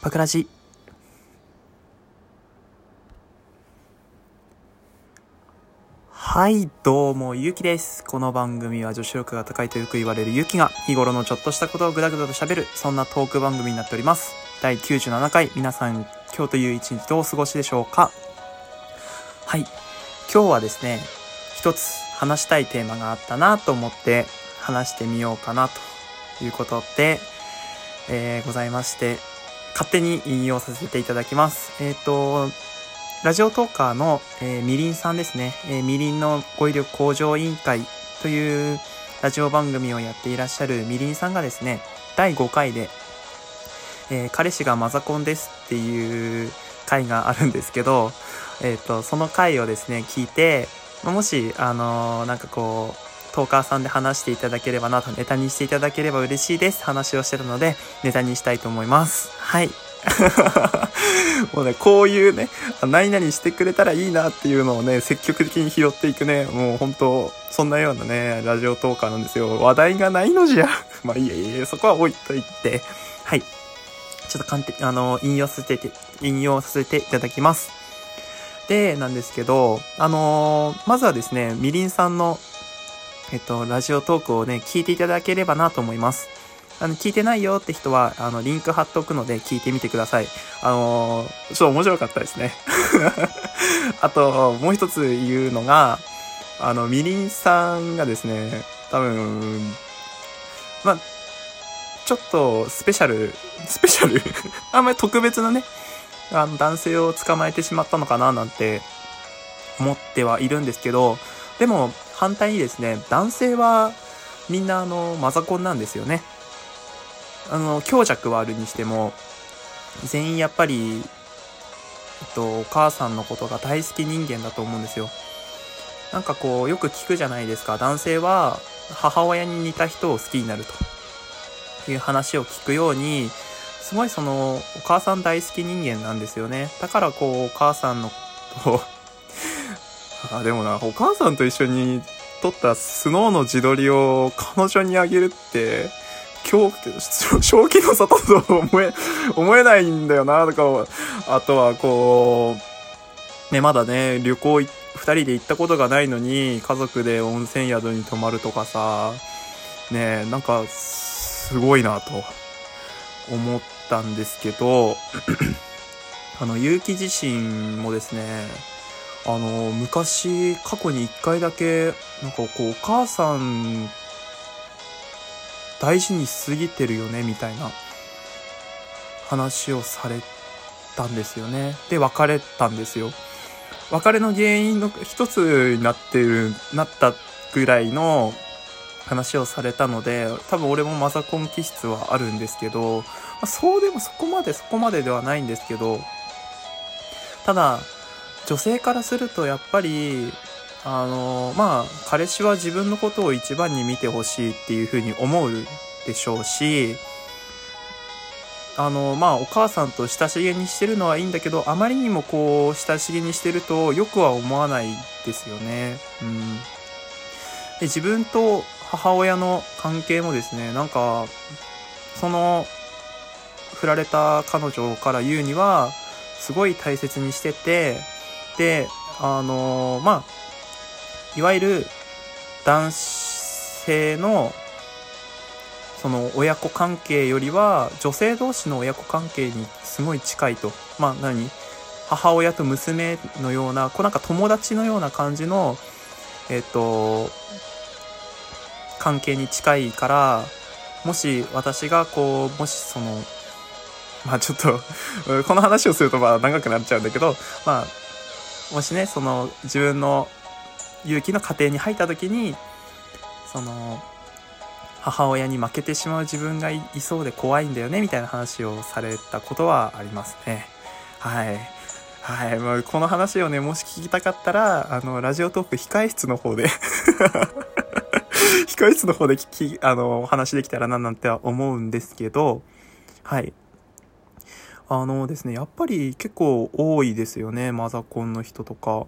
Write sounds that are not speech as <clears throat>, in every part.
パクラジはい、どうも、ゆうきです。この番組は女子力が高いとよく言われるゆうきが日頃のちょっとしたことをぐだぐだと喋る、そんなトーク番組になっております。第97回、皆さん、今日という一日どうお過ごしでしょうかはい、今日はですね、一つ話したいテーマがあったなと思って話してみようかなということで、えーございまして、勝手に引用させていただきます。えっ、と、ラジオトーカーの、えーみりんさんですね。えーみりんの語彙力向上委員会というラジオ番組をやっていらっしゃるみりんさんがですね、第5回で、えー彼氏がマザコンですっていう回があるんですけど、えっ、と、その回をですね、聞いて、もし、あのーなんかこう、トーカーさんで話していただければなと、ネタにしていただければ嬉しいです。話をしてたので、ネタにしたいと思います。はい。<laughs> もうね、こういうね、あ何々してくれたらいいなっていうのをね、積極的に拾っていくね、もう本当そんなようなね、ラジオトーカーなんですよ。話題がないのじゃ。<laughs> まあいいやいいや、そこは置いといて。はい。ちょっと簡単、あの、引用させて、引用させていただきます。で、なんですけど、あのーまずはですね、みりんさんの、えっと、ラジオトークをね、聞いていただければなと思います。あの、聞いてないよって人は、あの、リンク貼っとくので聞いてみてください。あのーちょっと面白かったですね。<laughs> あと、もう一つ言うのが、あの、みりんさんがですね、多分、ま、ちょっとスペシャル、<laughs> スペシャル？あんまり特別なね、あの、男性を捕まえてしまったのかななんて思ってはいるんですけど、でも反対にですね、男性はみんなあの、マザコンなんですよね。あの、強弱はあるにしても、全員やっぱり、えっと、お母さんのことが大好き人間だと思うんですよ。なんかこう、よく聞くじゃないですか。男性は母親に似た人を好きになるという話を聞くように、すごいその、お母さん大好き人間なんですよね。だからこう、お母さんのことをあ、でもな、お母さんと一緒に撮ったスノーの自撮りを彼女にあげるって、今日、正気の沙汰と思え、思えないんだよな、とか、あとはこう、ね、まだね、旅行い二人で行ったことがないのに、家族で温泉宿に泊まるとかさ、ね、なんか、すごいなと思ったんですけど、<coughs> あの、結城自身もですね、あの、昔、過去に一回だけ、なんかこう、お母さん、大事にしすぎてるよね、みたいな話をされたんですよね。で、別れたんですよ。別れの原因の一つになってる、なったぐらいの話をされたので、多分俺もマザコン気質はあるんですけど、まあそうでもそこまでそこまでではないんですけど、ただ、女性からするとやっぱり、あの、まあ、彼氏は自分のことを一番に見てほしいっていうふうに思うでしょうし、あの、まあ、お母さんと親しげにしてるのはいいんだけど、あまりにもこう、親しげにしてると、よくは思わないですよね。うん。で、自分と母親の関係もですね、なんか、その、振られた彼女から言うには、すごい大切にしてて、で、あのまあ、いわゆる男性のその親子関係よりは女性同士の親子関係にすごい近いと。まあ何？母親と娘のような、こうなんか友達のような感じの、えっ、と、関係に近いから、もし私がこう、もしその、まあちょっと、<laughs> この話をするとまあ長くなっちゃうんだけど、まあ、もしね、その自分の勇気の家庭に入った時に、その、母親に負けてしまう自分がいそうで怖いんだよね、みたいな話をされたことはありますね。はい。はい。まあ、この話をね、もし聞きたかったら、あの、ラジオトーク控室の方で <laughs> 控室の方で聞き、あの、お話できたらななんて思うんですけど、はい。あのですね、やっぱり結構多いですよね、マザコンの人とか。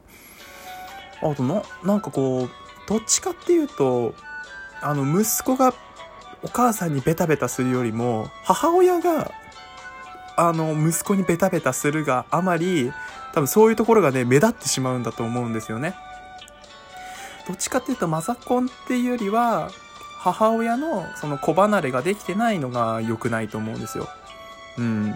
あとな、なんかこう、どっちかっていうと、あの、息子がお母さんにベタベタするよりも、母親が、あの、息子にベタベタするがあまり、多分そういうところがね、目立ってしまうんだと思うんですよね。どっちかっていうと、マザコンっていうよりは、母親のその子離れができてないのが良くないと思うんですよ。うん。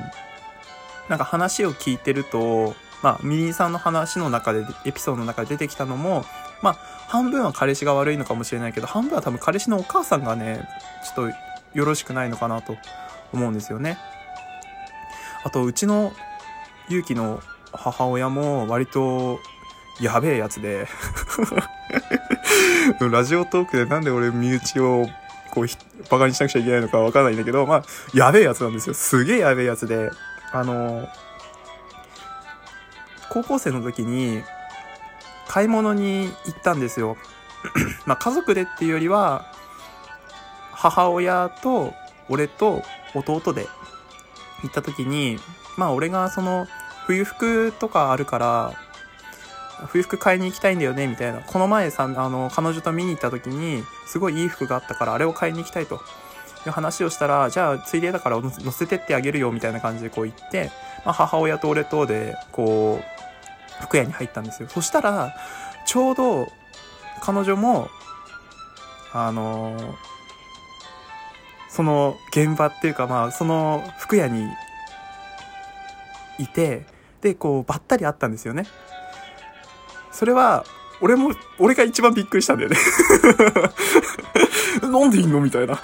なんか話を聞いてると、まあ、ミリンさんの話の中で、エピソードの中で出てきたのも、まあ、半分は彼氏が悪いのかもしれないけど、半分は多分彼氏のお母さんがね、ちょっとよろしくないのかなと思うんですよね。あと、うちの勇気の母親も割とやべえやつで <laughs> ラジオトークでなんで俺身内をこうバカにしなくちゃいけないのかわかんないんだけど、まあ、やべえやつなんですよ。すげえやべえやつで、あの、高校生の時に買い物に行ったんですよ。<clears throat> まあ家族でっていうよりは、母親と俺と弟で行った時に、まあ俺がその冬服とかあるから、冬服買いに行きたいんだよね、みたいな。この前さ、あの、彼女と見に行った時に、すごいいい服があったから、あれを買いに行きたいと。いう話をしたら、じゃあ、ついでだから乗せてってあげるよ、みたいな感じでこう言って、まあ、母親と俺とで、こう、服屋に入ったんですよ。そしたら、ちょうど、彼女も、あのその現場っていうか、まあ、その服屋にいて、で、こう、ばったり会ったんですよね。それは、俺も、俺が一番びっくりしたんだよね <laughs> なんでいんの？みたいな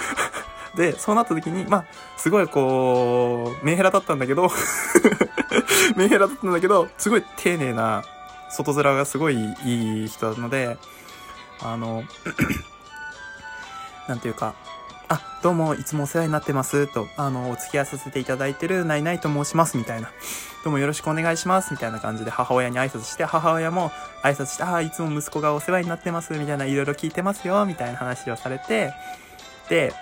で、そうなった時に、まあ、すごいこう、メンヘラだったんだけど <laughs> メンヘラだったんだけど、すごい丁寧な、外面がすごいいい人なので、あの <clears throat> なんていうか、あ、どうも、いつもお世話になってます、と、あの、お付き合いさせていただいてる、ないないと申します、みたいな。どうもよろしくお願いします、みたいな感じで母親に挨拶して、母親も挨拶して、ああ、いつも息子がお世話になってます、みたいな、いろいろ聞いてますよ、みたいな話をされて、で、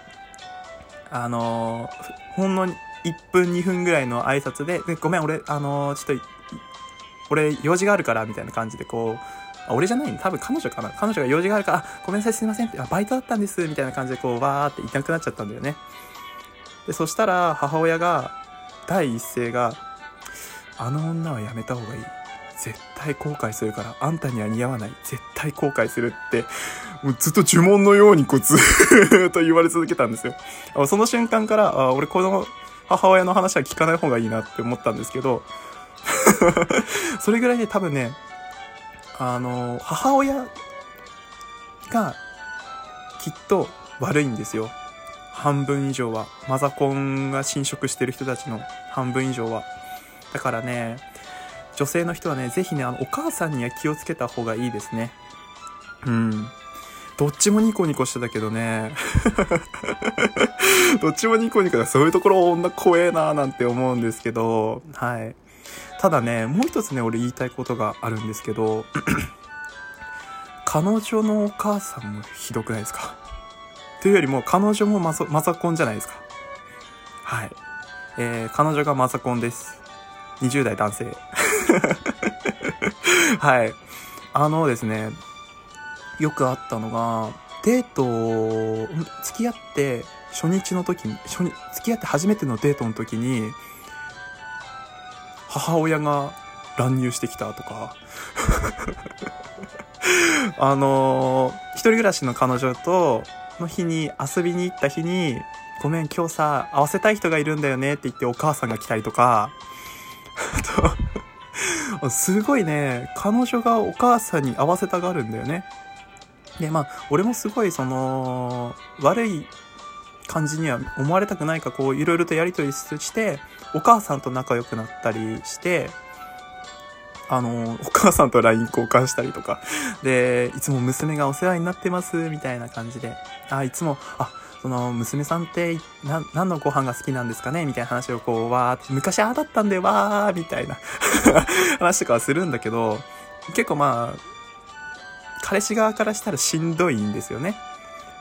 あのほんの1分2分ぐらいの挨拶で、でごめん、俺、あのちょっと、俺、用事があるから、みたいな感じで、こう、あ、俺じゃないの多分彼女かな彼女が用事があるから、あ、ごめんなさいすいませんって、あ、バイトだったんです、みたいな感じでこう、わーっていなくなっちゃったんだよね。で、そしたら母親が、第一声が、あの女はやめた方がいい。絶対後悔するから、あんたには似合わない。絶対後悔するって、もうずっと呪文のようにこうずーっと言われ続けたんですよ。その瞬間から、あ俺この母親の話は聞かない方がいいなって思ったんですけど、<laughs> それぐらいね、多分ね、あの、母親がきっと悪いんですよ。半分以上は。マザコンが侵食してる人たちの半分以上は。だからね、女性の人はね、ぜひね、あの、お母さんには気をつけた方がいいですね。うん。どっちもニコニコしてたけどね。<laughs> どっちもニコニコだ。そういうところ女怖えなーなんて思うんですけど、はい。ただね、もう一つね、俺言いたいことがあるんですけど、<clears throat> 彼女のお母さんもひどくないですか？というよりも、彼女もマザマザコンじゃないですか？はい。えー、彼女がマザコンです。20代男性。<laughs> はい。あのですね、よくあったのが、デート、付き合って初日の時に、初日、付き合って初めてのデートの時に、母親が乱入してきたとか <laughs> あのー、一人暮らしの彼女との日に遊びに行った日に、ごめん今日さ、会わせたい人がいるんだよねって言ってお母さんが来たりとか、<laughs> すごいね、彼女がお母さんに会わせたがるんだよね。で、まあ、俺もすごいその、悪い感じには思われたくないか、こう、いろいろとやりとりして、お母さんと仲良くなったりして、あの、お母さんと LINE 交換したりとか、で、いつも娘がお世話になってます、みたいな感じで、あ、いつも、あ、その、娘さんって、な、何のご飯が好きなんですかねみたいな話をこう、わーって、昔ああだったんで、わー、みたいな <laughs> 話とかはするんだけど、結構まあ、彼氏側からしたらしんどいんですよね。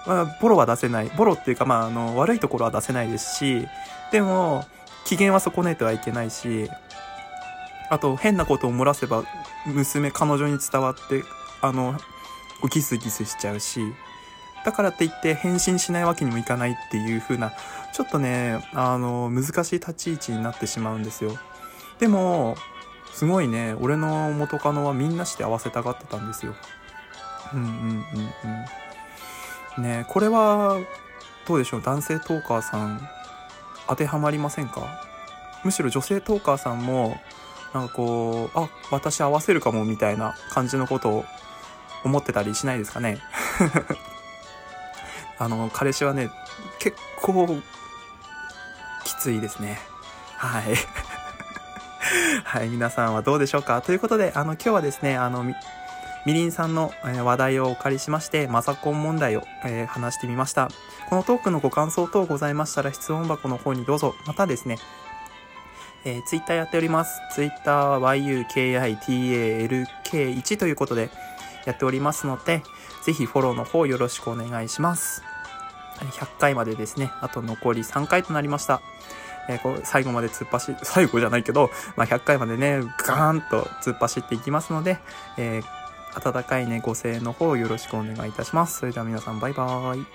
まあ、ボロは出せない。ボロっていうか、まあ、あの、悪いところは出せないですし、でも、機嫌は損ねてはいけないし、あと、変なことを漏らせば、娘、彼女に伝わって、あの、ギスギスしちゃうし、だからって言って返信しないわけにもいかないっていう風なちょっとね、あの、難しい立ち位置になってしまうんですよ。でも、すごいね、俺の元カノはみんなして合わせたがってたんですよ。うんうんうんうん。ねこれは、どうでしょう、男性トーカーさん、当てはまりませんか？むしろ女性トーカーさんも、なんかこう、あ、私合わせるかもみたいな感じのことを思ってたりしないですかね？<laughs> あの、彼氏はね、結構、きついですね。はい。<laughs> はい、皆さんはどうでしょうか？ということで、あの、今日はですね、あの、み、りんさんの話題をお借りしまして、マザコン問題を、え、話してみました。このトークのご感想等ございましたら、質問箱の方にどうぞ。またですね、えー、ツイッターやっております。ツイッターは yukitalk1 ということでやっておりますので、ぜひフォローの方よろしくお願いします。100回までですね、あと残り3回となりました。え、こう最後まで突っ走、最後じゃないけど、まあ、100回までね、ガーンと突っ走っていきますので、えー、温かいね、ご声援の方よろしくお願いいたします。それでは皆さんバイバーイ。